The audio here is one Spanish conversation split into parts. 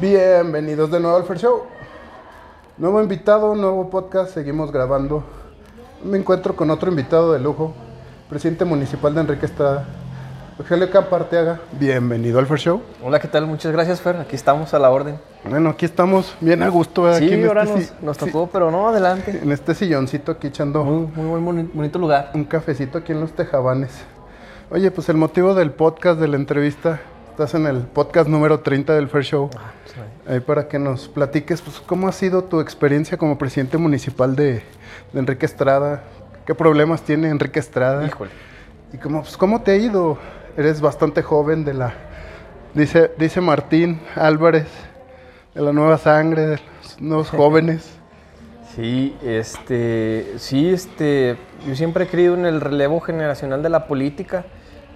Bienvenidos de nuevo al Fair Show. Nuevo invitado, nuevo podcast, seguimos grabando. Me encuentro con otro invitado de lujo, presidente municipal de Enrique Estrada, Rogelio Camparteaga. Bienvenido al Fair Show. Hola, ¿qué tal? Muchas gracias, Fer. Aquí estamos a la orden. Bueno, aquí estamos bien a gusto. Sí, aquí en ahora este nos, si- nos sí, tocó, pero no, adelante. en este silloncito aquí echando Muy, muy, muy boni- bonito lugar. un cafecito aquí en los Tejabanes. Oye, pues el motivo del podcast, de la entrevista, estás en el podcast número 30 del Fair Show. Ah, pues, Ahí para que nos platiques, pues, cómo ha sido tu experiencia como presidente municipal de, de Enrique Estrada, qué problemas tiene Enrique Estrada Híjole. y cómo, pues, cómo te ha ido. Eres bastante joven de la, dice, dice Martín Álvarez, de la nueva sangre, de los nuevos jóvenes. Sí, este, sí, este, yo siempre he creído en el relevo generacional de la política.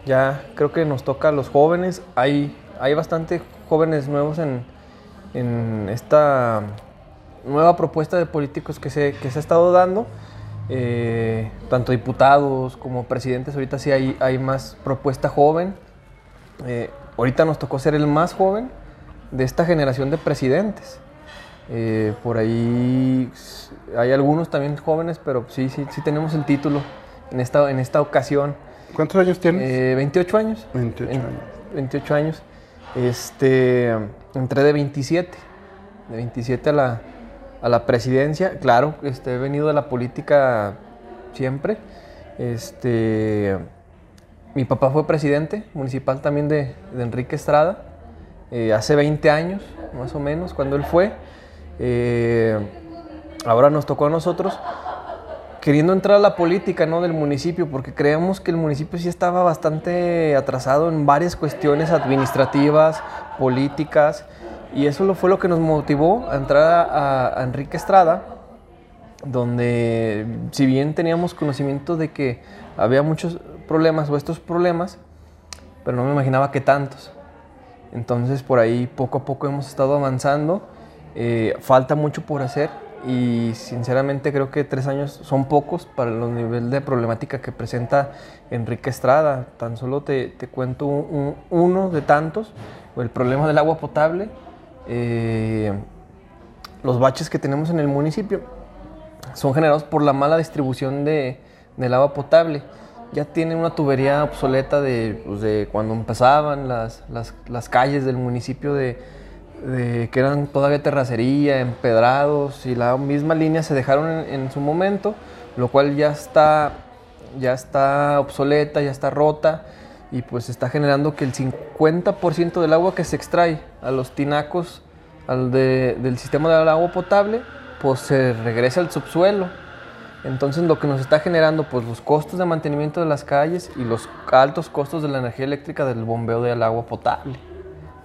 Ya creo que nos toca a los jóvenes. Hay, hay bastante jóvenes nuevos en, en esta nueva propuesta de políticos que se, que se ha estado dando. Eh, tanto diputados como presidentes, ahorita sí hay, hay más propuesta joven. Eh, ahorita nos tocó ser el más joven de esta generación de presidentes. Eh, por ahí hay algunos también jóvenes, pero sí, sí, sí tenemos el título en esta, en esta ocasión. ¿Cuántos años tienes? Eh, 28 años. 28 En- años. 28 años. Este, entré de 27, de 27 a la, a la presidencia. Claro, este, he venido de la política siempre. Este, mi papá fue presidente municipal también de, de Enrique Estrada, eh, hace 20 años, más o menos, cuando él fue. Eh, ahora nos tocó a nosotros queriendo entrar a la política ¿no? del municipio, porque creemos que el municipio sí estaba bastante atrasado en varias cuestiones administrativas, políticas, y eso lo, fue lo que nos motivó a entrar a, a Enrique Estrada, donde si bien teníamos conocimiento de que había muchos problemas o estos problemas, pero no me imaginaba que tantos. Entonces por ahí poco a poco hemos estado avanzando. Eh, falta mucho por hacer y sinceramente creo que tres años son pocos para el nivel de problemática que presenta Enrique Estrada. Tan solo te, te cuento un- un- uno de tantos, el problema del agua potable, eh, los baches que tenemos en el municipio son generados por la mala distribución de, del agua potable. Ya tiene una tubería obsoleta de, pues, de cuando empezaban las, las, las calles del municipio de, que eran todavía terracería, empedrados y la misma línea se dejaron en, su momento, lo cual ya está, ya está obsoleta, ya está rota y pues está generando que el 50% del agua que se extrae a los tinacos al de- del sistema del agua potable pues se regresa al subsuelo. Entonces lo que nos está generando pues los costos de mantenimiento de las calles y los altos costos de la energía eléctrica del bombeo del agua potable.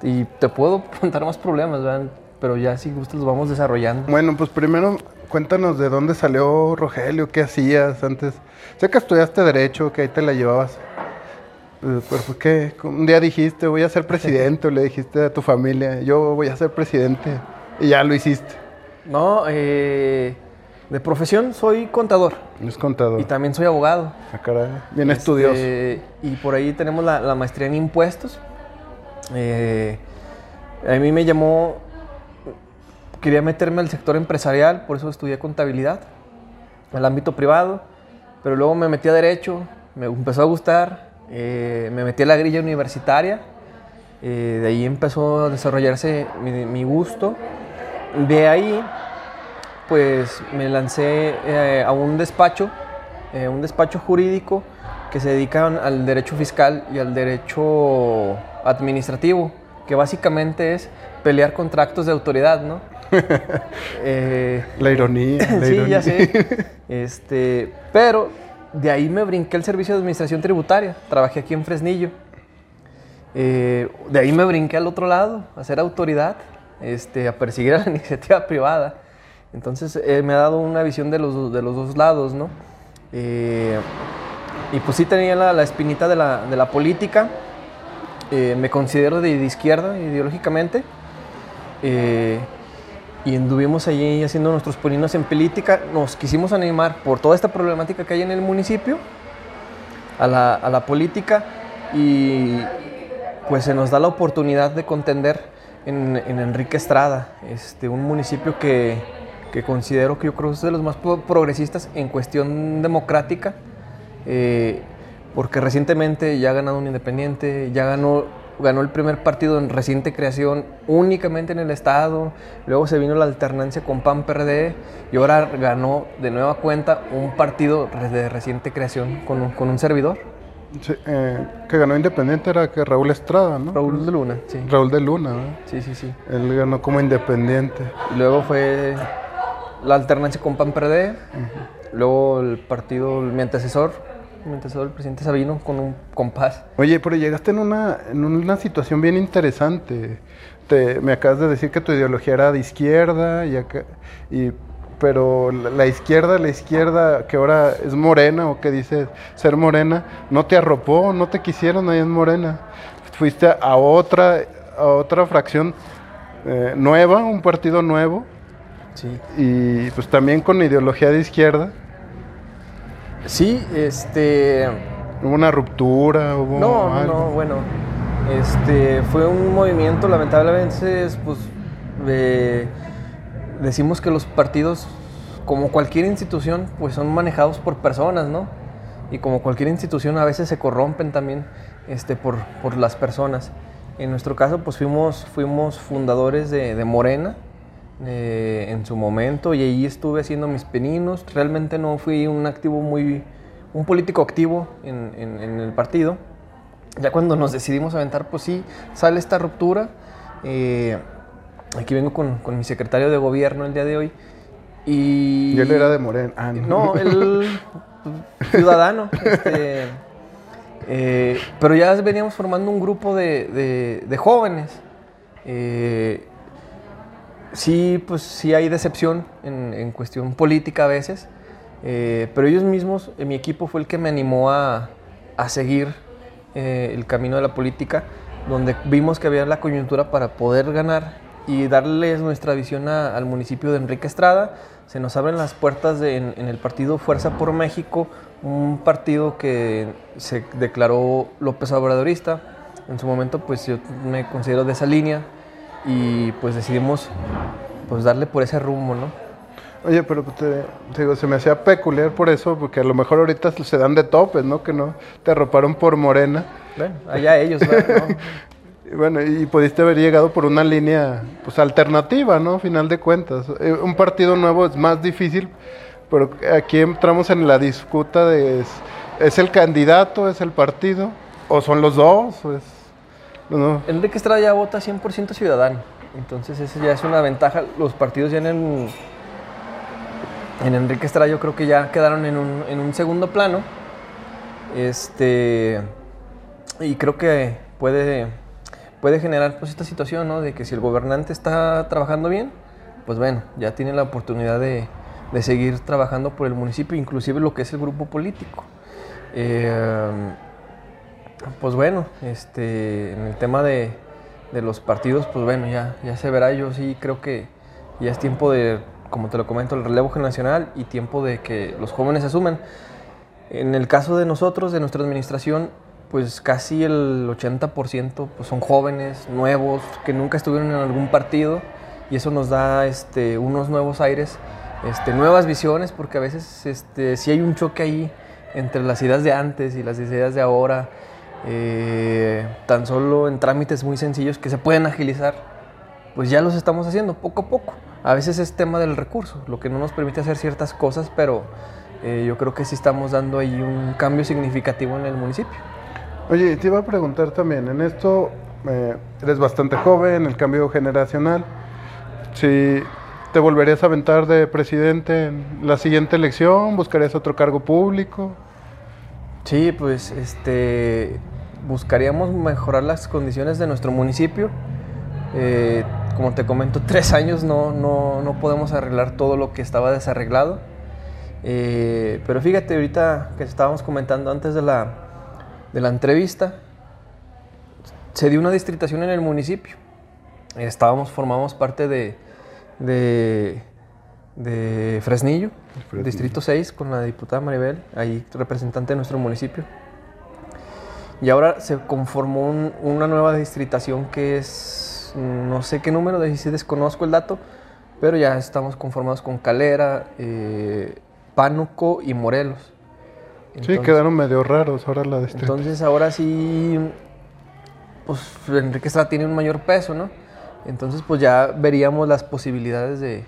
Y te puedo contar más problemas, ¿verdad? pero ya si gustas los vamos desarrollando. Bueno, pues primero cuéntanos de dónde salió Rogelio, qué hacías antes. Sé que estudiaste Derecho, que ahí te la llevabas. Eh, Pero pues qué, un día dijiste voy a ser presidente o le dijiste a tu familia, yo voy a ser presidente y ya lo hiciste. No, eh, de profesión soy contador Es contador. y también soy abogado. Ah, caray, bien Este, estudioso. Y por ahí tenemos la, la maestría en impuestos. Eh, a mí me llamó, quería meterme al sector empresarial, por eso estudié contabilidad, al ámbito privado, pero luego me metí a derecho, me empezó a gustar, eh, me metí a la grilla universitaria, eh, de ahí empezó a desarrollarse mi, mi gusto. De ahí, pues me lancé a un despacho, un despacho jurídico que se dedica al derecho fiscal y al derecho administrativo, que básicamente es pelear contra actos de autoridad, ¿no? Eh, La ironía. la sí, ironía. ya sé. Este, pero de ahí me brinqué el servicio de administración tributaria. Trabajé aquí en Fresnillo. Eh, de ahí me brinqué al otro lado, a ser autoridad, este, a perseguir a la iniciativa privada. Entonces eh, me ha dado una visión de los, de los dos lados, ¿no? Eh, y pues sí tenía la, la espinita de la, de la política. Eh, me considero de, izquierda ideológicamente. Eh, y anduvimos allí haciendo nuestros pininos en política. Nos quisimos animar por toda esta problemática que hay en el municipio a la, a la política y pues se nos da la oportunidad de contender en, Enrique Estrada, este, un municipio que, que, considero que yo creo es de los más progresistas en cuestión democrática, eh, porque recientemente ya ha ganado un independiente, ya ganó, ganó el primer partido en reciente creación únicamente en el Estado, luego se vino la alternancia con PAN-PRD y ahora ganó de nueva cuenta un partido de reciente creación con con un servidor. Eh, que ganó Independiente era que Raúl Estrada, ¿no? Raúl de Luna, sí. Raúl de Luna, ¿no? Sí, sí, sí. Él ganó como Independiente. Luego fue la alternancia con PAN PRD, luego el partido, mi antecesor, antecesor, el presidente Sabino, con un compás. Oye, pero llegaste en una, en una situación bien interesante. Te, me acabas de decir que tu ideología era de izquierda y, acá, y pero la izquierda, la izquierda que ahora es morena o que dice ser morena, no te arropó, no te quisieron ahí en morena. Fuiste a otra, a otra fracción eh, nueva, un partido nuevo. Sí. Y pues también con ideología de izquierda. Sí, este... Hubo una ruptura, hubo No, no, bueno. Este, fue un movimiento, lamentablemente, pues... Eh, decimos que los partidos, como cualquier institución, pues son manejados por personas, ¿no? Y como cualquier institución a veces se corrompen también este, por, por las personas. En nuestro caso, pues fuimos, fuimos fundadores de, de Morena eh, en su momento y ahí estuve haciendo mis peninos. Realmente no fui un activo muy, un político activo en, en, el partido. Ya cuando nos decidimos aventar, pues sí, sale esta ruptura. Eh, Aquí vengo con, con, mi secretario de gobierno el día de hoy. Y, y él era de Morena. Ah, no. él ciudadano. Este, eh, pero ya veníamos formando un grupo de, de, jóvenes. Eh, sí, pues sí hay decepción en, en cuestión política a veces. Eh, pero ellos mismos, mi equipo fue el que me animó a, a seguir el camino de la política, donde vimos que había la coyuntura para poder ganar y darles nuestra visión al municipio de Enrique Estrada. Se nos abren las puertas en, el partido Fuerza por México, un partido que se declaró López Obradorista. En su momento, pues yo me considero de esa línea y pues decidimos pues darle por ese rumbo, ¿no? Oye, pero te, digo, se me hacía peculiar por eso, porque a lo mejor ahorita se dan de topes, ¿no? Que no te arroparon por Morena. Bueno, allá ellos, ¿no? Bueno, y pudiste haber llegado por una línea pues alternativa, ¿no? Final de cuentas. Eh, un partido nuevo es más difícil, pero aquí entramos en la disputa de es, el candidato, es el partido, o son los dos, pues, no. Enrique Estrada ya vota 100% ciudadano, entonces esa ya es una ventaja. Los partidos ya en, en Enrique Estrada yo creo que ya quedaron en un, en un segundo plano. Este, y creo que puede puede generar pues esta situación, ¿no? De que si el gobernante está trabajando bien, pues bueno, ya tiene la oportunidad de, de seguir trabajando por el municipio, inclusive lo que es el grupo político. Eh, pues bueno, este, en el tema de, los partidos, pues bueno, ya, ya se verá. Yo sí creo que ya es tiempo de, como te lo comento, el relevo generacional y tiempo de que los jóvenes asuman. En el caso de nosotros, de nuestra administración, pues casi el 80% pues son jóvenes, nuevos, que nunca estuvieron en algún partido y eso nos da este, unos nuevos aires, este, nuevas visiones, porque a veces este, sí hay un choque ahí entre las ideas de antes y las ideas de ahora, eh, tan solo en trámites muy sencillos que se pueden agilizar, pues ya los estamos haciendo poco a poco. A veces es tema del recurso, lo que no nos permite hacer ciertas cosas, pero eh, yo creo que sí estamos dando ahí un cambio significativo en el municipio. Oye, te iba a preguntar también, en esto eh, eres bastante joven, el cambio generacional, si te volverías a aventar de presidente en la siguiente elección, buscarías otro cargo público. Sí, pues este buscaríamos mejorar las condiciones de nuestro municipio. Eh, como te comento, tres años no, no, no, podemos arreglar todo lo que estaba desarreglado. Eh, pero fíjate, ahorita que estábamos comentando antes de la, de la entrevista, se dio una distritación en el municipio. Estábamos, formamos parte de, de, Fresnillo, Distrito 6, con la diputada Maribel, ahí representante de nuestro municipio. Y ahora se conformó una nueva distritación que es no sé qué número, de si desconozco el dato, pero ya estamos conformados con Calera, eh, Pánuco y Morelos. sí, quedaron medio raros ahora la este. Entonces ahora sí, pues Enrique Estrada tiene un mayor peso, ¿no? Entonces pues ya veríamos las posibilidades de,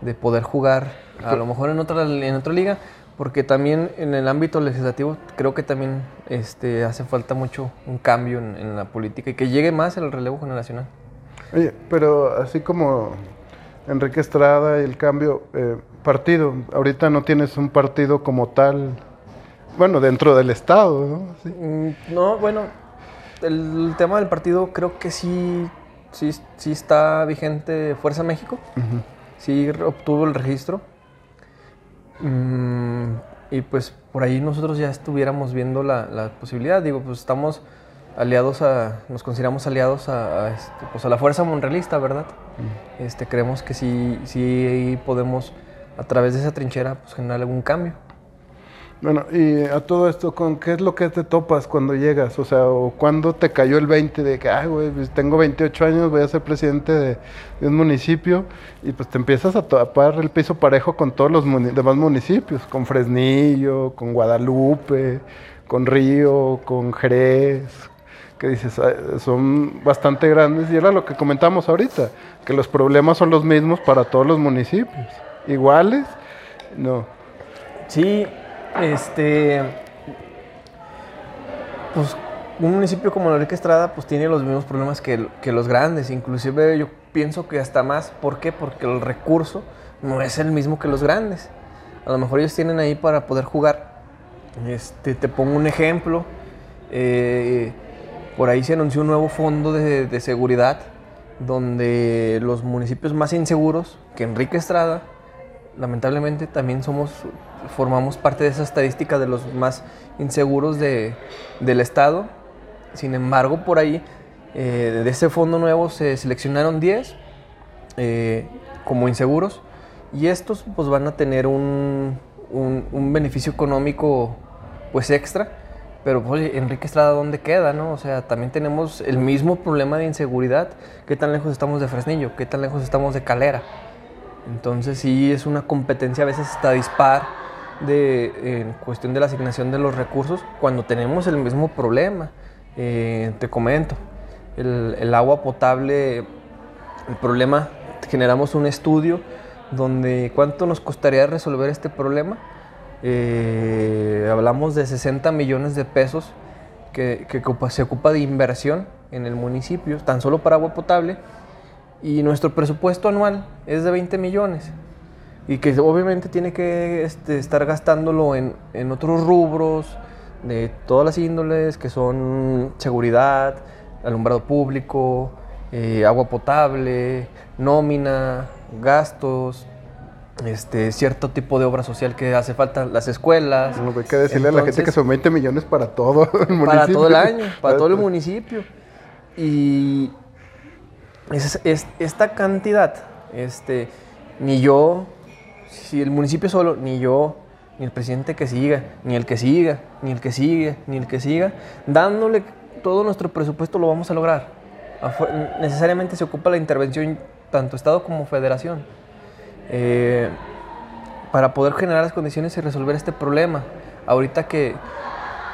de poder jugar a lo mejor en otra, en otra liga, porque también en el ámbito legislativo creo que también este, hace falta mucho un cambio en, la política y que llegue más el relevo generacional. Oye, pero así como Enrique Estrada y el cambio, eh, partido, ahorita no tienes un partido como tal, bueno, dentro del Estado, ¿no? Mm, no, bueno, el, tema del partido creo que sí, sí, sí está vigente Fuerza México, sí obtuvo el registro Mm, y pues por ahí nosotros ya estuviéramos viendo la, posibilidad. Digo, pues estamos aliados a, nos consideramos aliados a, este, pues a la fuerza monrealista, ¿verdad? Mm. Este, creemos que sí, sí podemos a través de esa trinchera pues, generar algún cambio. Bueno, y a todo esto, ¿con qué es lo que te topas cuando llegas? O sea, ¿o cuándo te cayó el 20 de que, ay, güey, pues tengo 28 años, voy a ser presidente de, un municipio? Y pues te empiezas a topar el piso parejo con todos los demás municipios, con Fresnillo, con Guadalupe, con Río, con Jerez, que dices, son bastante grandes. Y era lo que comentamos ahorita, que los problemas son los mismos para todos los municipios. ¿Iguales? No. Sí, este. Pues un municipio como Enrique Estrada pues tiene los mismos problemas que, los grandes, inclusive yo pienso que hasta más, ¿por qué? Porque el recurso no es el mismo que los grandes. A lo mejor ellos tienen ahí para poder jugar. Este, te pongo un ejemplo. Eh, por ahí se anunció un nuevo fondo de, de seguridad donde los municipios más inseguros que Enrique Estrada lamentablemente también somos, formamos parte de esa estadística de los más inseguros de, del Estado. Sin embargo, por ahí, eh, de ese fondo nuevo se seleccionaron 10 eh, como inseguros y estos pues van a tener un, un, beneficio económico pues extra. Pero pues, Enrique Estrada, ¿dónde queda? No? O sea, también tenemos el mismo problema de inseguridad. ¿Qué tan lejos estamos de Fresnillo? ¿Qué tan lejos estamos de Calera? Entonces sí es una competencia a veces hasta dispar de, cuestión de la asignación de los recursos cuando tenemos el mismo problema. Eh, te comento, el, agua potable, el problema, generamos un estudio donde cuánto nos costaría resolver este problema. Eh, hablamos de 60 millones de pesos que, que se ocupa de inversión en el municipio, tan solo para agua potable y nuestro presupuesto anual es de 20 millones y que obviamente tiene que este, estar gastándolo en, en, otros rubros de todas las índoles que son seguridad, alumbrado público, eh, agua potable, nómina, gastos, este, cierto tipo de obra social que hace falta, las escuelas. No, hay que decirle a la gente que son 20 millones para todo el municipio. Para todo el año, para todo el municipio. Y, es, esta cantidad, este, ni yo, si el municipio solo, ni yo, ni el presidente que siga, ni el que siga, ni el que sigue, ni el que siga, dándole todo nuestro presupuesto lo vamos a lograr. Necesariamente se ocupa la intervención tanto Estado como Federación eh, para poder generar las condiciones y resolver este problema. Ahorita que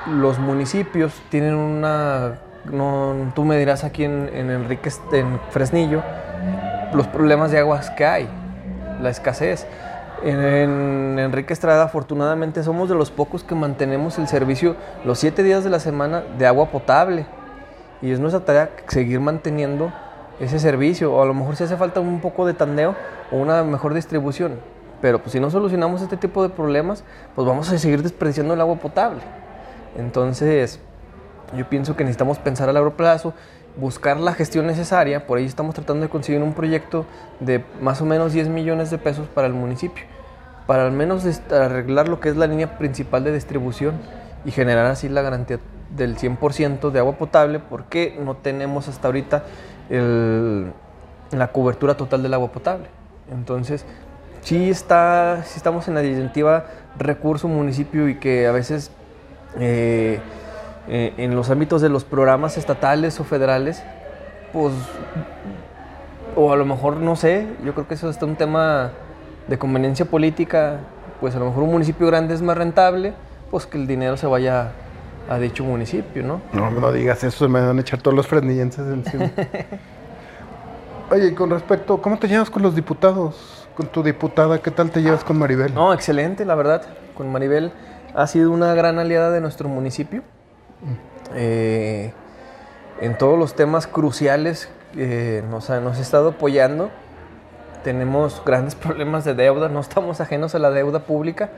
los municipios tienen una no, tú me dirás aquí en, Enrique, en Fresnillo, los problemas de aguas que hay, la escasez. En, Enrique Estrada, afortunadamente, somos de los pocos que mantenemos el servicio los siete días de la semana de agua potable. Y es nuestra tarea seguir manteniendo ese servicio. O a lo mejor si hace falta un poco de tandeo o una mejor distribución. Pero pues, si no solucionamos este tipo de problemas, pues vamos a seguir desperdiciando el agua potable. Entonces, yo pienso que necesitamos pensar a largo plazo, buscar la gestión necesaria, por ahí estamos tratando de conseguir un proyecto de más o menos 10 millones de pesos para el municipio, para al menos arreglar lo que es la línea principal de distribución y generar así la garantía del 100% de agua potable, porque no tenemos hasta ahorita la cobertura total del agua potable. Entonces, sí, está, sí estamos en la disyuntiva recurso municipio y que a veces... Eh, eh, en los ámbitos de los programas estatales o federales, pues o a lo mejor, no sé, yo creo que eso es un tema de conveniencia política, pues a lo mejor un municipio grande es más rentable, pues que el dinero se vaya a dicho municipio, ¿no? No, no digas eso, me van a echar todos los fresnillenses encima. Oye, y con respecto, ¿cómo te llevas con los diputados? Con tu diputada, ¿qué tal te llevas con Maribel? No, excelente, la verdad. Con Maribel ha sido una gran aliada de nuestro municipio. Eh, en todos los temas cruciales nos, ha, nos ha estado apoyando. Tenemos grandes problemas de deuda, no estamos ajenos a la deuda pública.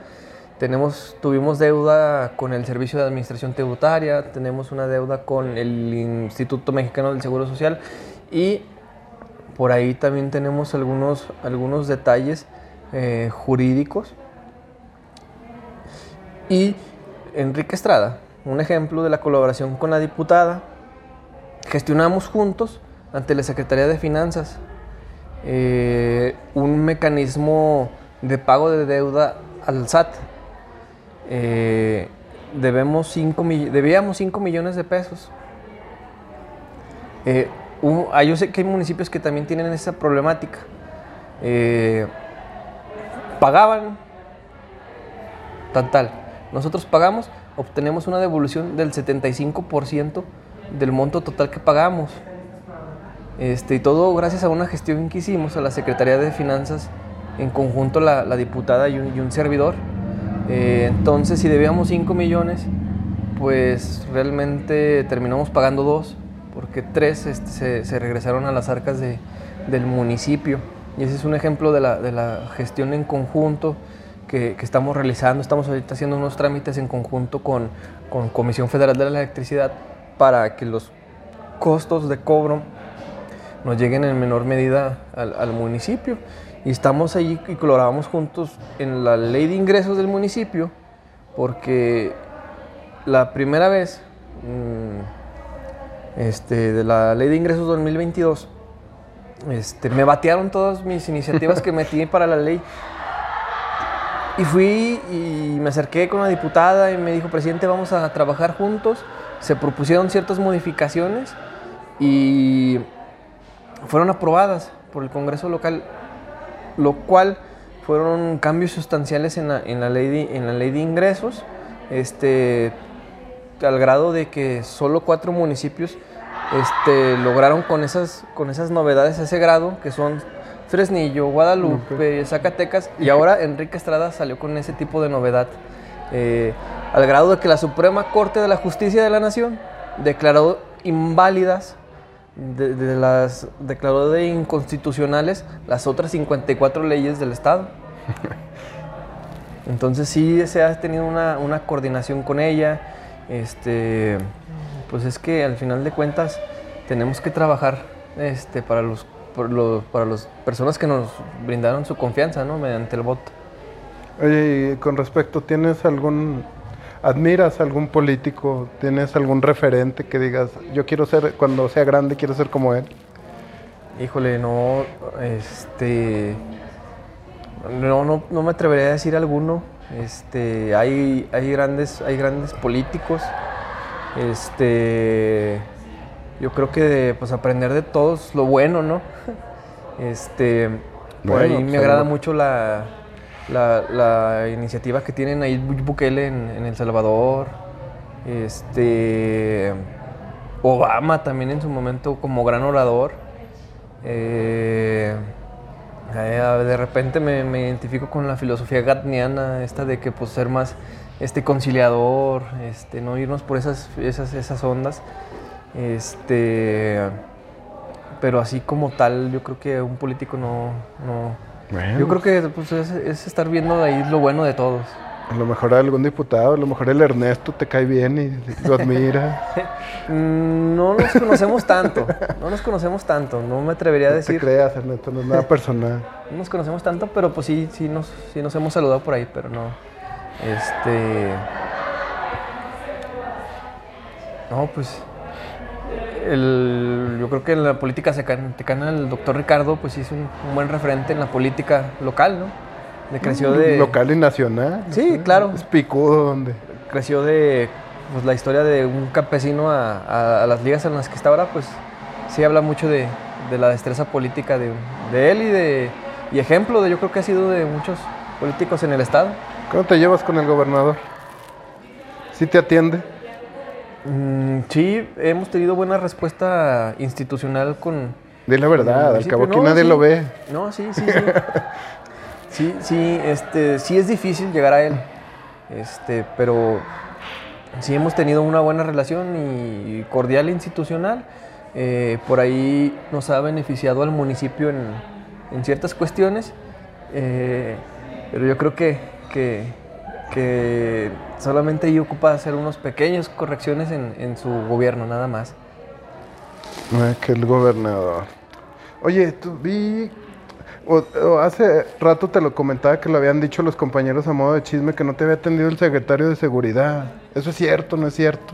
Tenemos, tuvimos deuda con el Servicio de Administración Tributaria, tenemos una deuda con el Instituto Mexicano del Seguro Social y por ahí también tenemos algunos, algunos detalles eh, jurídicos. Y Enrique Estrada, un ejemplo de la colaboración con la diputada, gestionamos juntos ante la Secretaría de Finanzas eh, un mecanismo de pago de deuda al SAT. Eh, debemos cinco, debíamos 5 millones de pesos. Eh, ah, yo sé que hay municipios que también tienen esa problemática. pagaban tal, tal. Nosotros pagamos, obtenemos una devolución del 75% del monto total que pagamos. Este, y todo gracias a una gestión que hicimos a la Secretaría de Finanzas, en conjunto la, la diputada y un, servidor. Eh, entonces, si debíamos 5 millones, pues realmente terminamos pagando 2, porque 3 este, se, se, regresaron a las arcas de, del municipio. Y ese es un ejemplo de la, de la gestión en conjunto que, que, estamos realizando. Estamos ahorita haciendo unos trámites en conjunto con, con Comisión Federal de la Electricidad para que los costos de cobro nos lleguen en menor medida al, municipio. Y estamos allí y colaboramos juntos en la ley de ingresos del municipio, porque la primera vez mm, este, de la ley de ingresos 2022, este, me batearon todas mis iniciativas que metí para la ley. Y fui y me acerqué con la diputada y me dijo, presidente, vamos a trabajar juntos. Se propusieron ciertas modificaciones y fueron aprobadas por el Congreso local, lo cual fueron cambios sustanciales en la, en la, ley, de, en la ley de ingresos, este, al grado de que solo cuatro municipios este, lograron con esas, con esas novedades ese grado, que son Fresnillo, Guadalupe, Zacatecas, y ahora Enrique Estrada salió con ese tipo de novedad, eh, al grado de que la Suprema Corte de la Justicia de la Nación declaró inválidas de, las declaró de inconstitucionales las otras 54 leyes del Estado. Entonces sí se ha tenido una, una, coordinación con ella. Este, pues es que al final de cuentas tenemos que trabajar este, para los, para las personas que nos brindaron su confianza, ¿no? Mediante el voto. Oye, y con respecto, ¿tienes algún ¿Admiras algún político? ¿Tienes algún referente que digas, yo quiero ser, cuando sea grande, quiero ser como él? Híjole, no, este, no, no, no me atrevería a decir alguno. Este, hay, hay grandes, hay grandes políticos. Este, yo creo que pues aprender de todos lo bueno, ¿no? Este, por ahí me pues, agrada mucho la, la, iniciativa que tienen ahí Bukele en, El Salvador, este, Obama también en su momento como gran orador. Eh, de repente me, identifico con la filosofía gatniana, esta de que pues ser más este conciliador, este, no irnos por esas, esas, esas ondas. Este, pero así como tal, yo creo que un político no, yo creo que pues, es, estar viendo ahí lo bueno de todos. A lo mejor algún diputado, a lo mejor el Ernesto te cae bien y lo admira. Mm, no nos conocemos tanto, no nos conocemos tanto, no me atrevería a decir. No te creas, Ernesto, no es nada personal. no nos conocemos tanto, pero pues sí, sí nos, sí nos hemos saludado por ahí, pero no. Este. No, pues el, yo creo que en la política secana el doctor Ricardo pues es un, buen referente en la política local, ¿no? De creció de... Local y nacional. Sí, claro. Es picudo donde... Creció de pues, la historia de un campesino a, a, las ligas en las que está ahora, pues sí habla mucho de, de la destreza política de, de él y de y ejemplo de yo creo que ha sido de muchos políticos en el estado. ¿Cómo te llevas con el gobernador? ¿Sí te atiende? Mm, sí, hemos tenido buena respuesta institucional con... De la verdad, al cabo No, nadie sí. lo ve. No, sí, sí, sí. sí, sí, este, sí es difícil llegar a él. Este, pero sí hemos tenido una buena relación y cordial institucional. Eh, por ahí nos ha beneficiado al municipio en, en ciertas cuestiones. eh, pero yo creo que, que, que solamente ahí ocupa hacer unas pequeñas correcciones en, en su gobierno, nada más. Que el gobernador. Oye, tú vi. o- o hace rato te lo comentaba que lo habían dicho los compañeros a modo de chisme que no te había atendido el secretario de seguridad. ¿Eso es cierto no es cierto?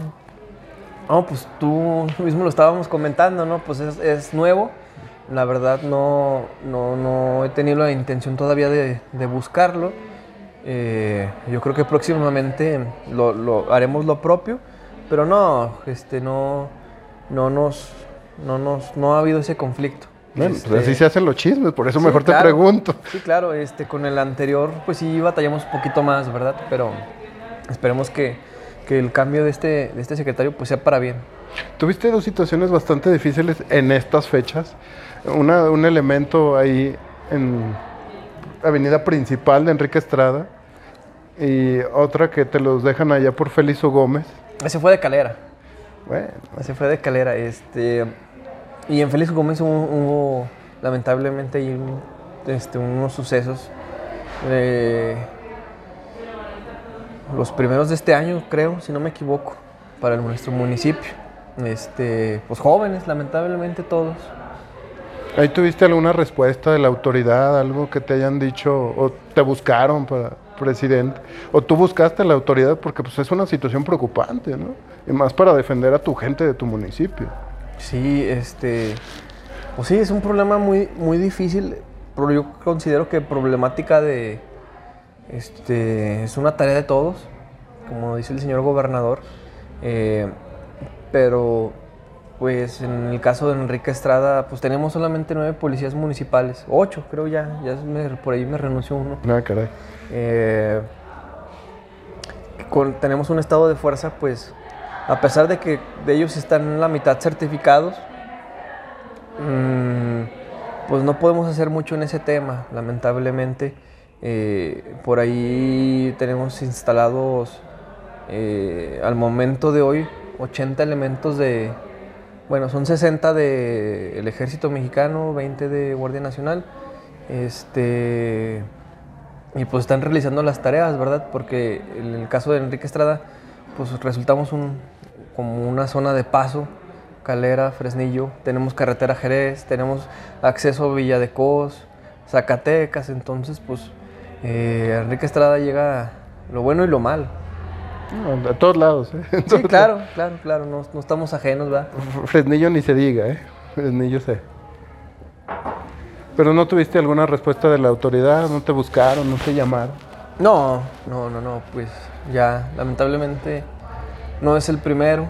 No, pues tú mismo lo estábamos comentando, ¿no? Pues es, es nuevo. La verdad no, no, no he tenido la intención todavía de, de buscarlo. Eh, yo creo que próximamente lo, lo- haremos lo propio, pero no, este, no, no nos, no nos, no ha habido ese conflicto. Bueno, Este, pues así se hacen los chismes, por eso sí, mejor claro. te pregunto. Sí, claro, este, con el anterior, pues sí batallamos un poquito más, ¿verdad? Pero esperemos que, que el cambio de este, de este secretario pues sea para bien. Tuviste dos situaciones bastante difíciles en estas fechas. Una, un elemento ahí en avenida principal de Enrique Estrada y otra que te los dejan allá por Felizo Gómez. Ese fue de calera. Bueno, Ese fue de calera. Este, y en Félix Gómez hubo, hubo, lamentablemente un- este, unos sucesos. eh, los primeros de este año, creo, si no me equivoco, para nuestro municipio. Este, pues jóvenes, lamentablemente todos. ¿ahí tuviste alguna respuesta de la autoridad, algo que te hayan dicho o te buscaron para presidente? ¿O tú buscaste a la autoridad porque pues, es una situación preocupante, ¿no? Y más para defender a tu gente de tu municipio. Sí, este. Pues sí, es un problema muy, muy difícil. Pero yo considero que problemática de. Este. Es una tarea de todos, como dice el señor gobernador. Eh, pero, pues en el caso de Enrique Estrada, pues tenemos solamente nueve policías municipales. Ocho, creo ya. Ya me- por ahí me renunció uno. Ah, caray. Eh, tenemos un estado de fuerza, pues, a pesar de que de ellos están la mitad certificados, mm, pues no podemos hacer mucho en ese tema, lamentablemente. Eh, por ahí tenemos instalados eh, al momento de hoy 80 elementos de, bueno, son 60 del Ejército Mexicano, 20 de Guardia Nacional. Este, y pues están realizando las tareas, ¿verdad? Porque en el caso de Enrique Estrada, pues resultamos un, como una zona de paso, Calera, Fresnillo, tenemos carretera Jerez, tenemos acceso a Villa de Cos, Zacatecas, entonces pues eh, Enrique Estrada llega lo bueno y lo malo. No, a todos lados, ¿eh? Sí, claro, claro, claro, no, no estamos ajenos, ¿verdad? Fresnillo ni se diga, ¿eh? Fresnillo sé. Pero no tuviste alguna respuesta de la autoridad, no te buscaron, no te llamaron. No, no, no, no, pues ya lamentablemente no es el primero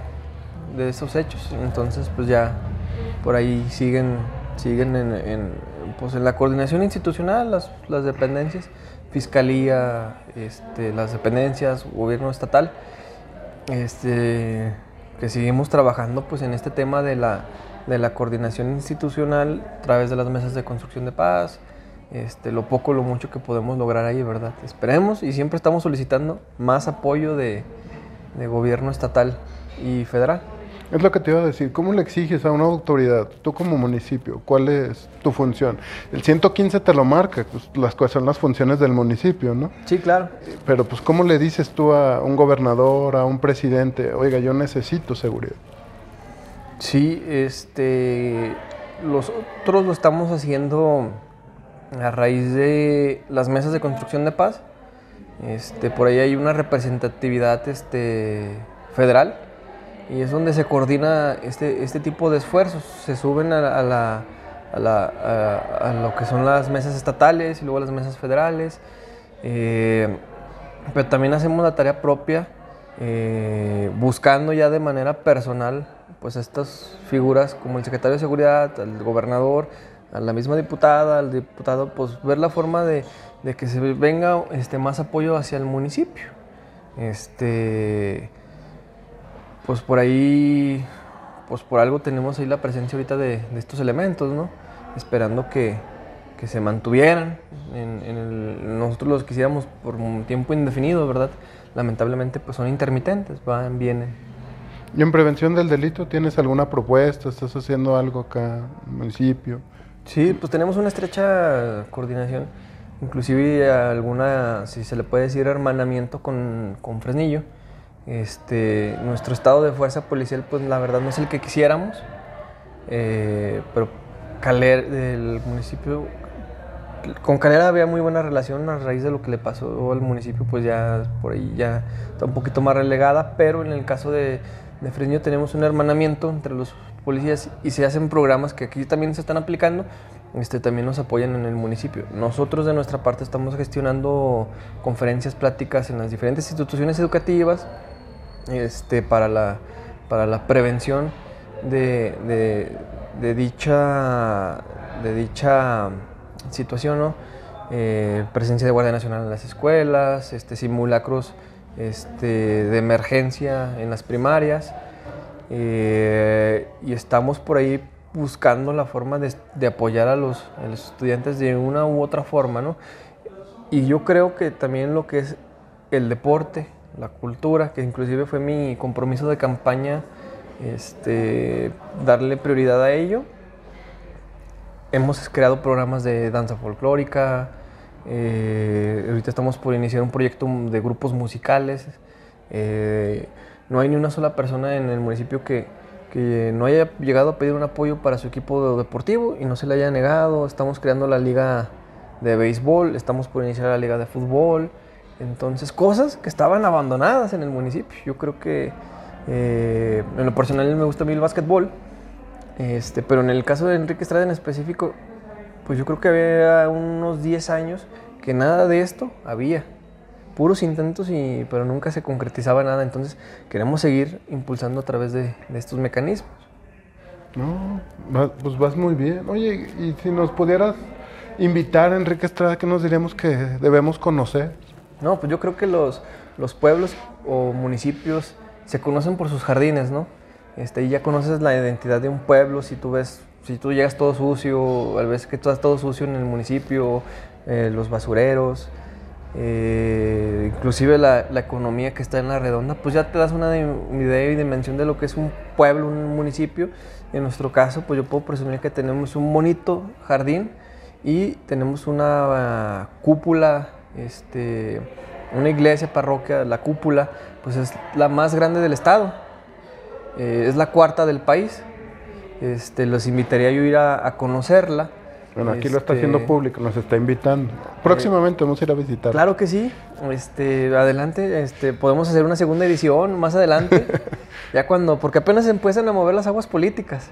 de esos hechos, entonces pues ya por ahí siguen, siguen en, pues, en la coordinación institucional las, las dependencias, fiscalía, este, las dependencias, gobierno estatal, este, que seguimos trabajando pues en este tema de la, de la coordinación institucional a través de las mesas de construcción de paz, este, lo poco, lo mucho que podemos lograr ahí, ¿verdad? Esperemos y siempre estamos solicitando más apoyo de, de gobierno estatal y federal. Es lo que te iba a decir. ¿Cómo le exiges a una autoridad, tú como municipio, cuál es tu función? El 115 te lo marca, pues, las cuales son las funciones del municipio, ¿no? Sí, claro. Pero pues ¿cómo le dices tú a un gobernador, a un presidente, oiga, yo necesito seguridad? Sí, este, nosotros lo estamos haciendo a raíz de las mesas de construcción de paz. Este, por ahí hay una representatividad este, federal y es donde se coordina este, este tipo de esfuerzos. Se suben a, la- a lo que son las mesas estatales y luego las mesas federales. Eh, pero también hacemos la tarea propia, eh, buscando ya de manera personal pues estas figuras como el secretario de seguridad, el gobernador, a la misma diputada, al diputado, pues ver la forma de, que se venga este, más apoyo hacia el municipio. Este, pues por ahí, pues por algo tenemos ahí la presencia ahorita de, estos elementos, ¿no? Esperando que, que se mantuvieran. En, nosotros los quisiéramos por un tiempo indefinido, ¿verdad? Lamentablemente pues son intermitentes, van, vienen. ¿Y en prevención del delito tienes alguna propuesta? ¿Estás haciendo algo acá en el municipio? Sí, pues tenemos una estrecha coordinación, inclusive alguna, si se le puede decir, hermanamiento con, con Fresnillo. Este, nuestro estado de fuerza policial, pues la verdad no es el que quisiéramos, eh, pero Caler, del municipio, con Calera había muy buena relación a raíz de lo que le pasó al municipio, pues ya por ahí ya está un poquito más relegada, pero en el caso de, de Fresnillo tenemos un hermanamiento entre los policías y se hacen programas que aquí también se están aplicando, este, también nos apoyan en el municipio. Nosotros de nuestra parte estamos gestionando conferencias, pláticas en las diferentes instituciones educativas este, para, la, para la prevención de, de, dicha, de dicha situación, ¿no? Eh, presencia de Guardia Nacional en las escuelas, este, simulacros este, de emergencia en las primarias. Eh, y estamos por ahí buscando la forma de, de apoyar a los, a los, estudiantes de una u otra forma, ¿no? Y yo creo que también lo que es el deporte, la cultura, que inclusive fue mi compromiso de campaña, este, darle prioridad a ello. Hemos creado programas de danza folclórica, eh, ahorita estamos por iniciar un proyecto de grupos musicales. Eh, no hay ni una sola persona en el municipio que, no haya llegado a pedir un apoyo para su equipo deportivo y no se le haya negado. Estamos creando la liga de béisbol, estamos por iniciar la liga de fútbol. Entonces, cosas que estaban abandonadas en el municipio. Yo creo que eh, en lo personal me gusta a mí el básquetbol, este, pero en el caso de Enrique Estrada en específico, pues yo creo que había unos 10 años que nada de esto había puros intentos, y, pero nunca se concretizaba nada. Entonces queremos seguir impulsando a través de, de estos mecanismos. No, pues vas muy bien. Oye, y si nos pudieras invitar Enrique Estrada, ¿qué nos diríamos que debemos conocer? No, pues yo creo que los, los pueblos o municipios se conocen por sus jardines, ¿no? Este, y ya conoces la identidad de un pueblo, si tú ves, si tú llegas todo sucio, al vez que estás todo sucio en el municipio, eh, los basureros, eh, inclusive la, la, economía que está en la redonda, pues ya te das una idea y dimensión de lo que es un pueblo, un municipio. En nuestro caso, pues yo puedo presumir que tenemos un bonito jardín y tenemos una uh, cúpula, este, una iglesia, parroquia, la cúpula, pues es la más grande del estado, eh, es la cuarta del país. Este, los invitaría yo a ir a, a conocerla. Bueno, aquí este, lo está haciendo público, nos está invitando. Próximamente vamos a ir a visitar. Claro que sí. Este, adelante, este, podemos hacer una segunda edición más adelante. ya cuando, porque apenas empiezan a mover las aguas políticas.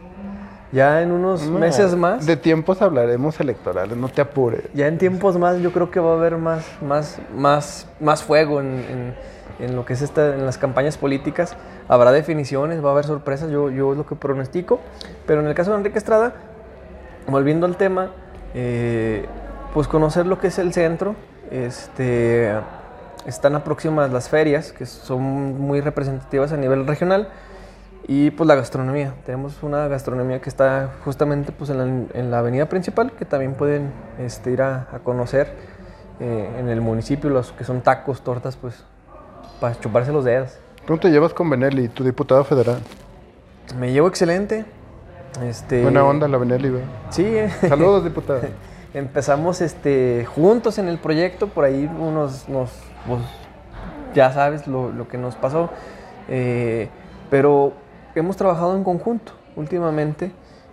Ya en unos no, meses más. De tiempos hablaremos electorales, no te apures. Ya en tiempos más, yo creo que va a haber más, más, más, más fuego en, en, en lo que es esta, en las campañas políticas. Habrá definiciones, va a haber sorpresas, yo, yo es lo que pronostico. Pero en el caso de Enrique Estrada, volviendo al tema, eh, pues conocer lo que es el centro. Este, están próximas las ferias, que son muy representativas a nivel regional. Y pues la gastronomía. Tenemos una gastronomía que está justamente pues, en, la, en la avenida principal, que también pueden este, ir a, a conocer eh, en el municipio, los que son tacos, tortas, pues para chuparse los dedos. ¿Cómo te llevas con Benelli, tu diputado federal? Me llevo excelente. Este, Buena onda la Benelli, ¿verdad? Sí. Saludos, diputado. Empezamos este, juntos en el proyecto, por ahí unos, nos, pues, ya sabes lo, lo, que nos pasó, eh, pero hemos trabajado en conjunto últimamente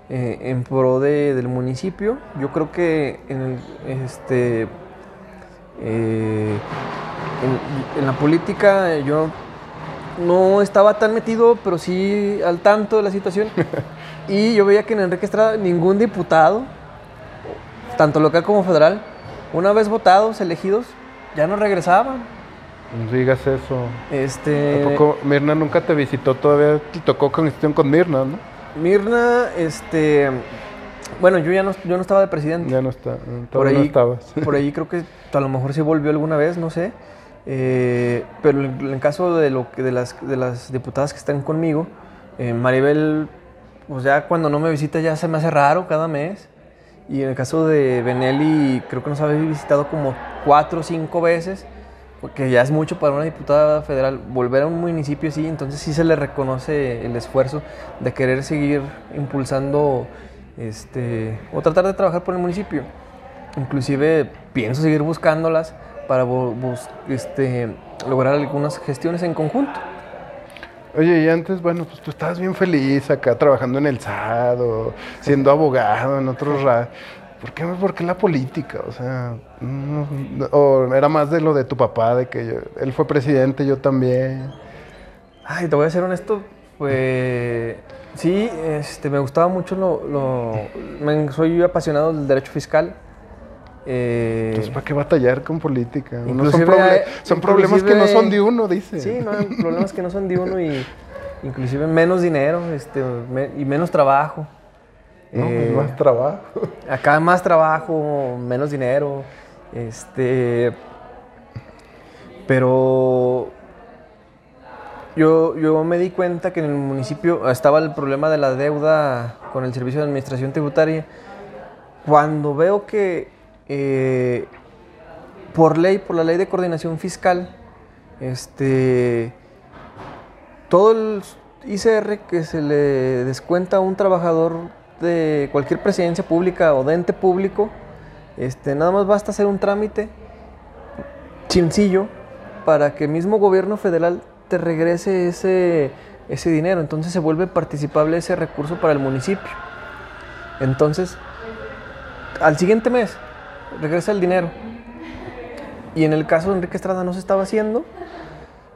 eh, en pro de, del municipio. Yo creo que en, el, este, eh, en, en la política yo no estaba tan metido, pero sí al tanto de la situación. Y yo veía que en Enrique Estrada ningún diputado, tanto local como federal, una vez votados, elegidos, ya no regresaban. No digas eso. Este. Tampoco Mirna nunca te visitó, todavía te tocó conexión con Mirna, ¿no? Mirna, este. Bueno, yo ya no, yo no estaba de presidente. Ya no está, por todavía ahí, no estabas. por ahí creo que a lo mejor sí volvió alguna vez, no sé. Eh, pero en el caso de, lo de, las, de las diputadas que están conmigo, eh, Maribel, pues ya cuando no me visita ya se me hace raro cada mes. Y en el caso de Benelli, creo que nos había visitado como cuatro o cinco veces, porque ya es mucho para una diputada federal volver a un municipio así, entonces sí se le reconoce el esfuerzo de querer seguir impulsando este, o tratar de trabajar por el municipio. Inclusive pienso seguir buscándolas para este, lograr algunas gestiones en conjunto. Oye, y antes, bueno, pues tú estabas bien feliz acá trabajando en el SAD o siendo abogado en otros ra- ¿Por qué, ¿Por qué la política? O sea, no- o era más de lo de tu papá, de que yo- él fue presidente, yo también. Ay, te voy a ser honesto, pues sí, este, me gustaba mucho lo, lo- me- soy apasionado del derecho fiscal. Eh, Entonces, ¿para qué batallar con política? Son proble- problemas que no son de uno, dice. Sí, no, problemas que no son de uno y inclusive menos dinero este, me- y menos trabajo. No, Eh, es más trabajo. Acá más trabajo, menos dinero. Este. Pero. Yo, yo me di cuenta que en el municipio estaba el problema de la deuda con el Servicio de Administración Tributaria. Cuando veo que eh, por ley, por la ley de coordinación fiscal, este, todo el ICR que se le descuenta a un trabajador de cualquier presidencia pública o de ente público, este, nada más basta hacer un trámite sencillo para que el mismo gobierno federal te regrese ese, ese dinero. Entonces se vuelve participable ese recurso para el municipio. Entonces, al siguiente mes regresa el dinero. Y en el caso de Enrique Estrada no se estaba haciendo.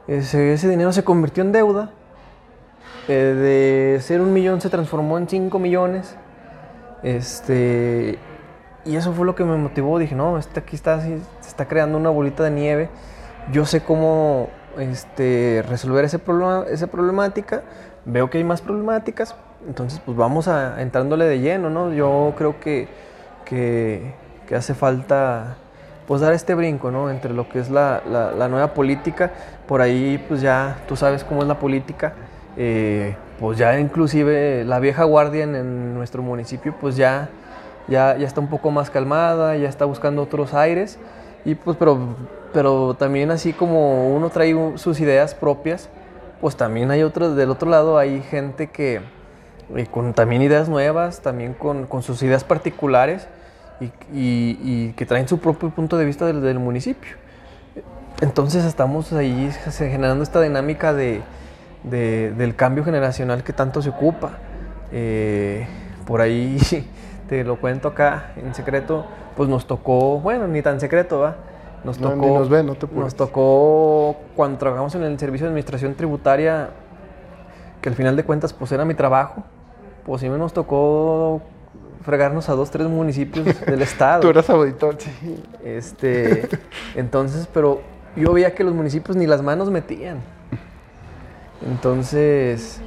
Ese, dinero se convirtió en deuda. Eh, de ser un millón se transformó en cinco millones. Este, y eso fue lo que me motivó. Dije, no, este aquí está, se está creando una bolita de nieve. Yo sé cómo este, resolver ese problema, esa problemática. Veo que hay más problemáticas. Entonces, pues vamos a entrándole de lleno, ¿no? Yo creo que, que, que hace falta pues dar este brinco, ¿no? Entre lo que es la, la- la nueva política, por ahí pues ya tú sabes cómo es la política, eh, pues ya inclusive la vieja guardia en, en nuestro municipio pues ya, ya, ya está un poco más calmada, ya está buscando otros aires, y pues pero, pero también así como uno trae sus ideas propias, pues también hay otros, del otro lado hay gente que eh, con también ideas nuevas, también con, con sus ideas particulares y, y- y que traen su propio punto de vista del, del municipio. Entonces estamos ahí generando esta dinámica de, de- del cambio generacional que tanto se ocupa. Eh, por ahí te lo cuento acá en secreto, pues nos tocó, bueno, ni tan secreto, ¿va? Nos No, tocó, ni nos ve, no te nos tocó cuando trabajamos en el Servicio de Administración Tributaria, que al final de cuentas pues era mi trabajo, pues sí me nos tocó fregarnos a dos, tres municipios del estado. Tú eras auditor, sí. Este, entonces, pero yo veía que los municipios ni las manos metían. Entonces,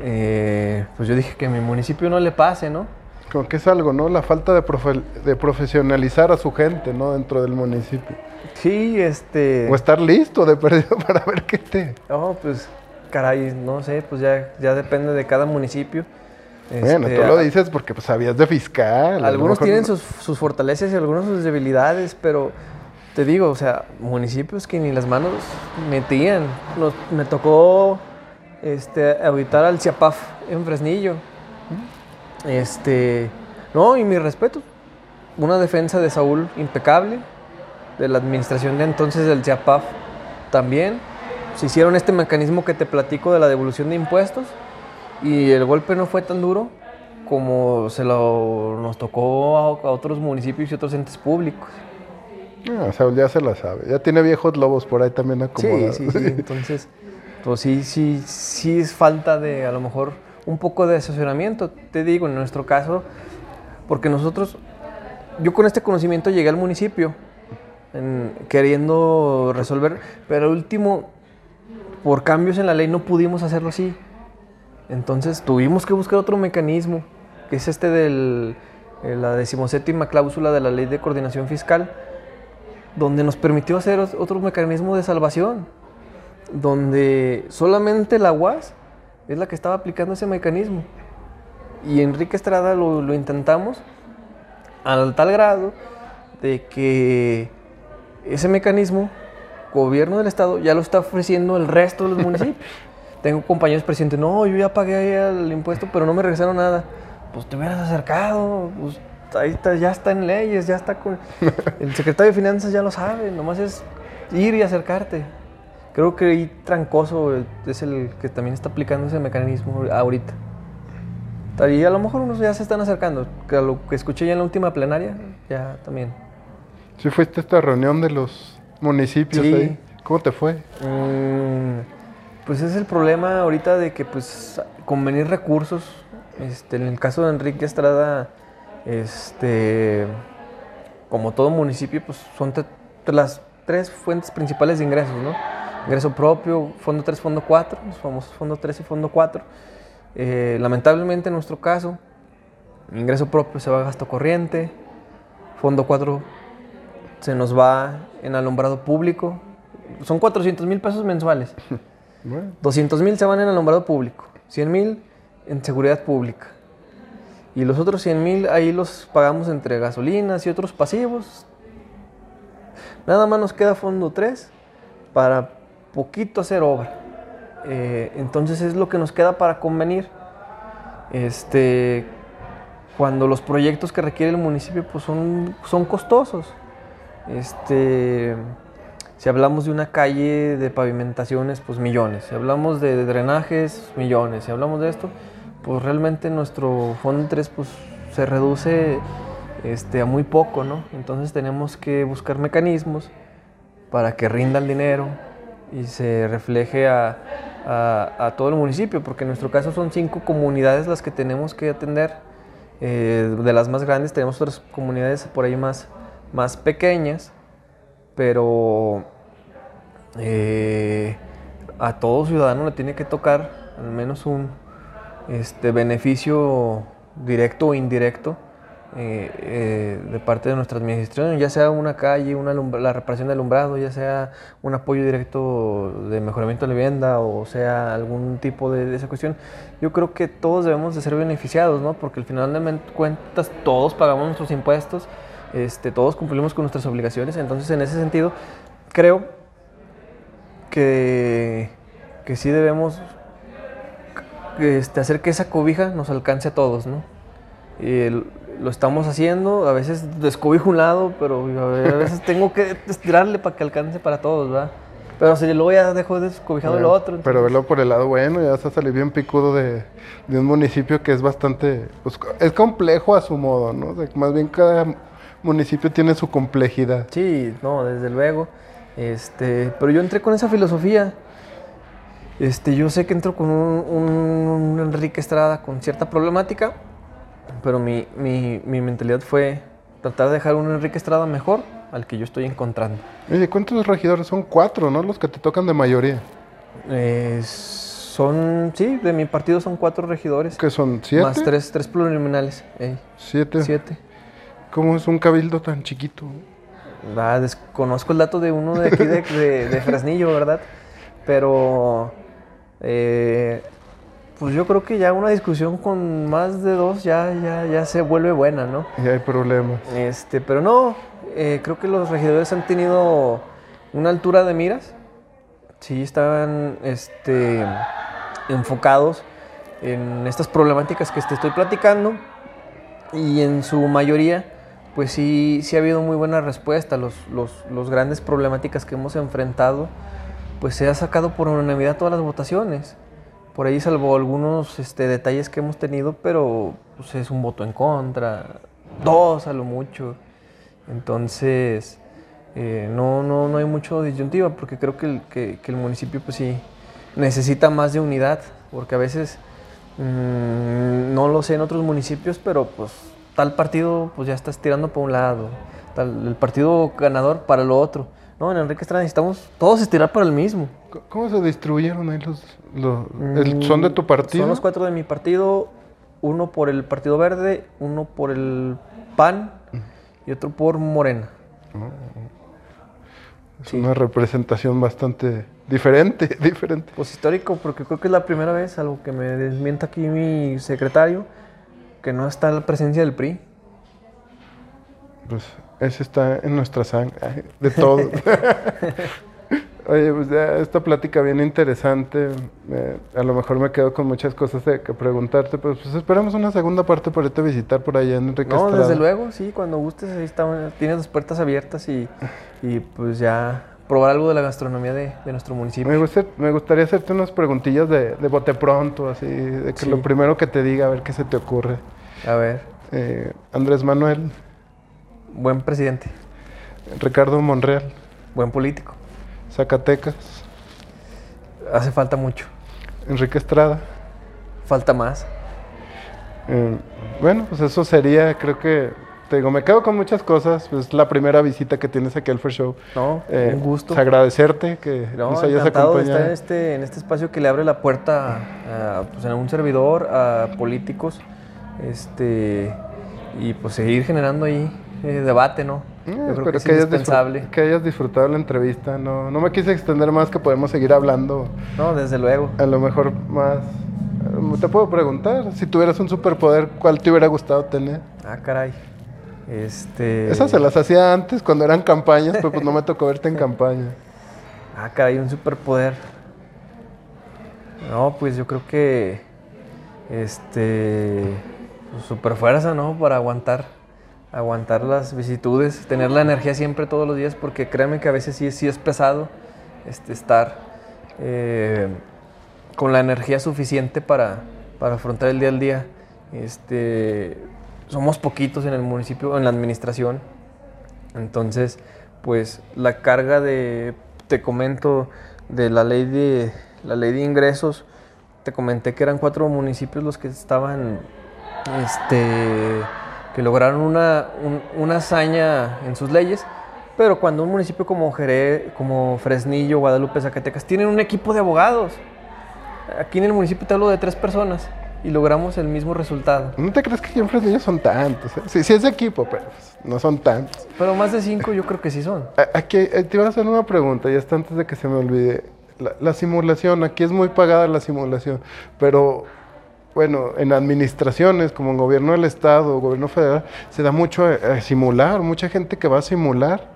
eh, pues yo dije que a mi municipio no le pase, ¿no? Como que es algo, ¿no? La falta de, profe- de profesionalizar a su gente, ¿no? Dentro del municipio. Sí, este... O estar listo de perdido para ver qué te... Oh, pues, caray, no sé, pues ya, ya depende de cada municipio. Bueno, Este, tú lo dices porque pues, sabías de fiscal. Algunos mejor tienen sus, sus fortalezas y algunos sus debilidades, pero te digo, o sea, municipios que ni las manos metían. Nos- me tocó este, auditar al CIAPAF en Fresnillo. Este, no, y mi respeto. Una defensa de Saúl impecable, de la administración de entonces del CIAPAF también. Se hicieron este mecanismo que te platico de la devolución de impuestos y el golpe no fue tan duro como se lo nos tocó a, a otros municipios y otros entes públicos. Ah, Saúl ya se la sabe. Ya tiene viejos lobos por ahí también Sí, acomodados. sí, sí. Entonces, pues sí, sí, sí es falta de a lo mejor un poco de asesoramiento. Te digo, en nuestro caso, porque nosotros, yo con este conocimiento llegué al municipio en- queriendo resolver, pero al último, por cambios en la ley no pudimos hacerlo así. Entonces tuvimos que buscar otro mecanismo, que es este de la decimoséptima cláusula de la ley de coordinación fiscal, donde nos permitió hacer otro mecanismo de salvación, donde solamente la UAS es la que estaba aplicando ese mecanismo. Y Enrique Estrada lo, lo intentamos al tal grado de que ese mecanismo, gobierno del estado, ya lo está ofreciendo el resto de los municipios. Tengo compañeros presidentes, no, yo ya pagué el impuesto, pero no me regresaron nada. Pues te hubieras acercado, pues ahí está, ya está en leyes, ya está con... El secretario de Finanzas ya lo sabe, nomás es ir y acercarte. Creo que ahí Trancoso es el que también está aplicando ese mecanismo ahorita. Y a lo mejor unos ya se están acercando. Que a lo que escuché ya en la última plenaria, ya también. ¿Sí fuiste a esta reunión de los municipios Sí. ahí? ¿Cómo te fue? Mm, pues es el problema ahorita de que pues convenir recursos. Este, en el caso de Enrique Estrada, este, como todo municipio, pues son las tres fuentes principales de ingresos, ¿no? Ingreso propio, fondo 3, fondo 4, los famosos fondo 3 y fondo 4. Eh, lamentablemente en nuestro caso, ingreso propio se va a gasto corriente, fondo 4 se nos va en alumbrado público. Son 400 mil pesos mensuales. Bueno, 200 mil se van en alumbrado público, 100 mil en seguridad pública. Y los otros 100 mil ahí los pagamos entre gasolinas y otros pasivos. Nada más nos queda fondo 3 para poquito hacer obra. Eh, entonces es lo que nos queda para convenir. Este, cuando los proyectos que requiere el municipio pues son, son costosos. Este, si hablamos de una calle de pavimentaciones, pues millones. Si hablamos de drenajes, millones. Si hablamos de esto, pues realmente nuestro fondo 3 pues, se reduce este, a muy poco, ¿no? Entonces tenemos que buscar mecanismos para que rinda el dinero y se refleje a, a- todo el municipio, porque en nuestro caso son cinco comunidades las que tenemos que atender. Eh, de las más grandes tenemos otras comunidades por ahí más, más pequeñas, pero eh, a todo ciudadano le tiene que tocar al menos un este, beneficio directo o indirecto eh, eh, de parte de nuestra administración, ya sea una calle, una la reparación de alumbrado, ya sea un apoyo directo de mejoramiento de la vivienda o sea algún tipo de, de esa cuestión. Yo creo que todos debemos de ser beneficiados, ¿no? Porque al final de cuentas todos pagamos nuestros impuestos, este, todos cumplimos con nuestras obligaciones, entonces en ese sentido creo que, que sí debemos este, hacer que esa cobija nos alcance a todos, ¿no? Y el- lo estamos haciendo, a veces descobijo un lado, pero a ve- a veces tengo que estirarle para que alcance para todos, ¿verdad? Pero si luego ya dejo descobijado el otro. Pero entonces- verlo por el lado bueno, ya se salió bien picudo de, de un municipio que es bastante, pues, es complejo a su modo, ¿no? O sea, más bien cada municipio tiene su complejidad. Sí, no, desde luego. Este, pero yo entré con esa filosofía. Este, yo sé que entro con un, un- un Enrique Estrada con cierta problemática, pero mi, mi- mi mentalidad fue tratar de dejar un Enrique Estrada mejor al que yo estoy encontrando. Oye, ¿cuántos regidores? Son cuatro, ¿no? Los que te tocan de mayoría. Eh, son, sí, de mi partido son cuatro regidores, Que son siete. más tres, tres plurinominales. Siete. siete. ¿Cómo es un cabildo tan chiquito? Ah, desconozco el dato de uno de aquí de, de- de Fresnillo, ¿verdad? Pero eh, pues yo creo que ya una discusión con más de dos ya, ya, ya se vuelve buena, ¿no? Y hay problemas. Este, pero no, eh, creo que los regidores han tenido una altura de miras. Sí, estaban este, enfocados en estas problemáticas que te estoy platicando. Y en su mayoría, pues sí, sí ha habido muy buena respuesta. Los, los, los grandes problemáticas que hemos enfrentado, pues se ha sacado por unanimidad todas las votaciones. Por ahí salvo algunos este, detalles que hemos tenido, pero pues, es un voto en contra, dos a lo mucho. Entonces, eh, no, no, no hay mucho disyuntiva, porque creo que el, que, el municipio pues sí necesita más de unidad, porque a veces, mm, no lo sé en otros municipios, pero pues tal partido pues ya estás tirando para un lado, tal, el partido ganador para lo otro. No, en Enrique Estrada necesitamos todos estirar para el mismo. ¿Cómo se distribuyeron ahí los... los- el- ¿Son de tu partido? Mm, Son los cuatro de mi partido, uno por el Partido Verde, uno por el PAN y otro por Morena. Es una representación bastante diferente, diferente. Pues histórico, porque creo que es la primera vez, algo que me desmienta aquí mi secretario, que no está la presencia del PRI. Pues ese está en nuestra sangre, de todo. Oye, pues ya esta plática bien interesante. eh, a lo mejor me quedo con muchas cosas de que preguntarte, pero pues esperamos una segunda parte para irte a visitar por allá en Enrique No, Estrada. desde luego, sí, cuando gustes, ahí está, tienes las puertas abiertas y, y pues ya probar algo de la gastronomía de, de nuestro municipio. Me, gusta- me gustaría hacerte unas preguntillas de, de bote pronto, así, de que Sí. lo primero que te diga, a ver qué se te ocurre. A ver, Eh, Andrés Manuel, buen presidente, Ricardo Monreal, buen político, Zacatecas, hace falta mucho, Enrique Estrada. falta más. Eh, bueno, pues eso sería, creo que, te digo, me quedo con muchas cosas. Pues es la primera visita que tienes aquí al First Show. No, Eh, un gusto. pues, agradecerte que No, nos hayas de estar acompañado. en este, en este espacio que le abre la puerta a, pues, a un servidor, a políticos, este, y pues seguir generando ahí eh, debate, ¿no? Eh, Yo creo espero que es indispensable. que hayas disfrutado la entrevista. No, no me quise extender más, que podemos seguir hablando. No, desde luego. A lo mejor más. Te puedo preguntar, si tuvieras un superpoder, ¿cuál te hubiera gustado tener? Ah, caray. Este. Esas se las hacía antes cuando eran campañas, pero pues no me tocó verte en campaña. Ah, caray, un superpoder. No, pues yo creo que. Este. Pues, super fuerza, ¿no? Para aguantar. Aguantar las vicitudes. Tener la energía siempre todos los días, porque créanme que a veces sí, sí es pesado este, estar eh, con la energía suficiente para, para afrontar el día al día. Este. Somos poquitos en el municipio, en la administración. Entonces, pues la carga de, te comento, de la ley de, la ley de ingresos, te comenté que eran cuatro municipios los que estaban, este, que lograron una, un- una hazaña en sus leyes, pero cuando un municipio como Jerez, como Fresnillo, Guadalupe, Zacatecas, tienen un equipo de abogados, aquí en el municipio te hablo de tres personas y logramos el mismo resultado. No te crees que aquí en Fresnillo son tantos. ¿eh? Sí, sí es de equipo, pero pues, no son tantos. Pero más de cinco yo creo que sí son. Aquí eh, te iba a hacer una pregunta, y hasta antes de que se me olvide. La, la simulación, aquí es muy pagada la simulación, pero bueno, en administraciones como en gobierno del Estado o gobierno federal, se da mucho a, a simular, mucha gente que va a simular.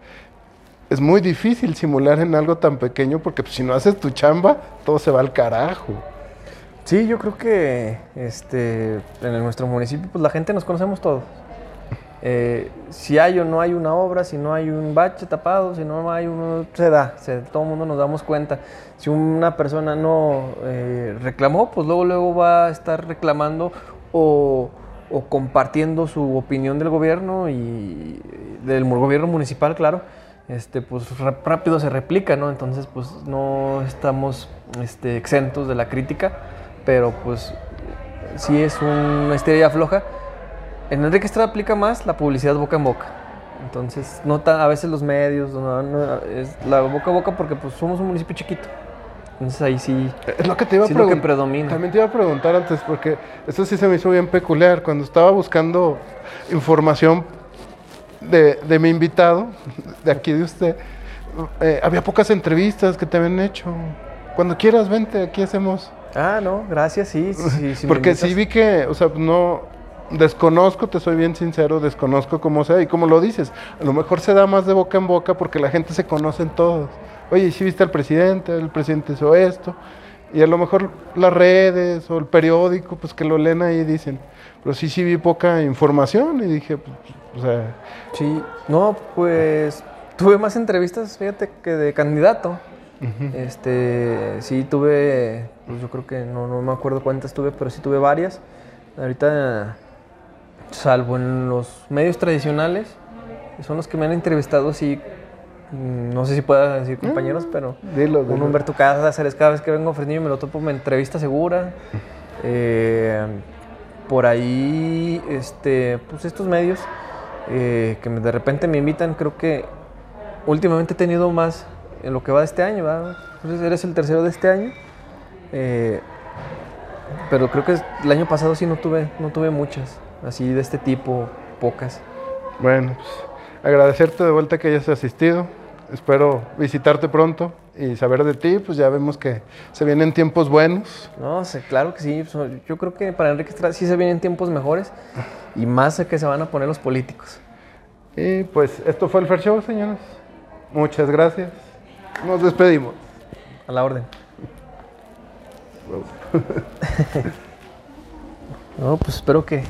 Es muy difícil simular en algo tan pequeño porque pues, si no haces tu chamba, todo se va al carajo. Sí, yo creo que este, en nuestro municipio pues la gente nos conocemos todos. Eh, si hay o no hay una obra, si no hay un bache tapado, si no hay uno, se da, se- todo el mundo nos damos cuenta. Si una persona no eh, reclamó, pues luego, luego va a estar reclamando o, o compartiendo su opinión del gobierno y del gobierno municipal, claro. Este, pues rápido se replica, ¿no? Entonces, pues no estamos este, exentos de la crítica, pero pues sí es una estrella floja. En Enrique Estrada aplica más la publicidad boca en boca. Entonces, nota a veces los medios, no, no, es la boca a boca porque pues somos un municipio chiquito. Entonces ahí sí, Es lo que te iba a sí lo que preguntar. predomina. También te iba a preguntar antes, porque esto sí se me hizo bien peculiar. Cuando estaba buscando información de, de mi invitado, de aquí de usted, eh, había pocas entrevistas que te habían hecho. Cuando quieras, vente, aquí hacemos. Ah, no, gracias, sí. sí, sí, porque sí vi que, o sea, no. Desconozco, te soy bien sincero, desconozco cómo sea. Y como lo dices, a lo mejor se da más de boca en boca porque la gente se conoce en todos. Oye, si viste al presidente, el presidente hizo esto. Y a lo mejor las redes o el periódico, pues que lo leen ahí y dicen. Pero sí, sí vi poca información y dije, pues, o sea, Sí, no, pues tuve más entrevistas, fíjate, que de candidato. Este, sí tuve, pues yo creo que no, no me acuerdo cuántas tuve, pero sí tuve varias. Ahorita, salvo en los medios tradicionales, son los que me han entrevistado, sí, mm, no sé si pueda decir compañeros, pero dilo, un dilo. Humberto Cáceres, cada vez que vengo a Fresnillo me lo topo, me entrevista segura. Eh, por ahí, este, pues estos medios eh, que de repente me invitan, creo que últimamente he tenido más en lo que va de este año, ¿verdad? Entonces eres el tercero de este año. Eh, pero creo que el año pasado sí no tuve, no tuve muchas, así de este tipo, pocas. Bueno, pues agradecerte de vuelta que hayas asistido. Espero visitarte pronto y saber de ti, pues ya vemos que se vienen tiempos buenos. No, sé, claro que sí. Yo creo que para Enrique Estrada sí se vienen tiempos mejores y más que se van a poner los políticos. Y pues esto fue el Fair Show, señores. Muchas gracias. Nos despedimos. A la orden. no, pues espero que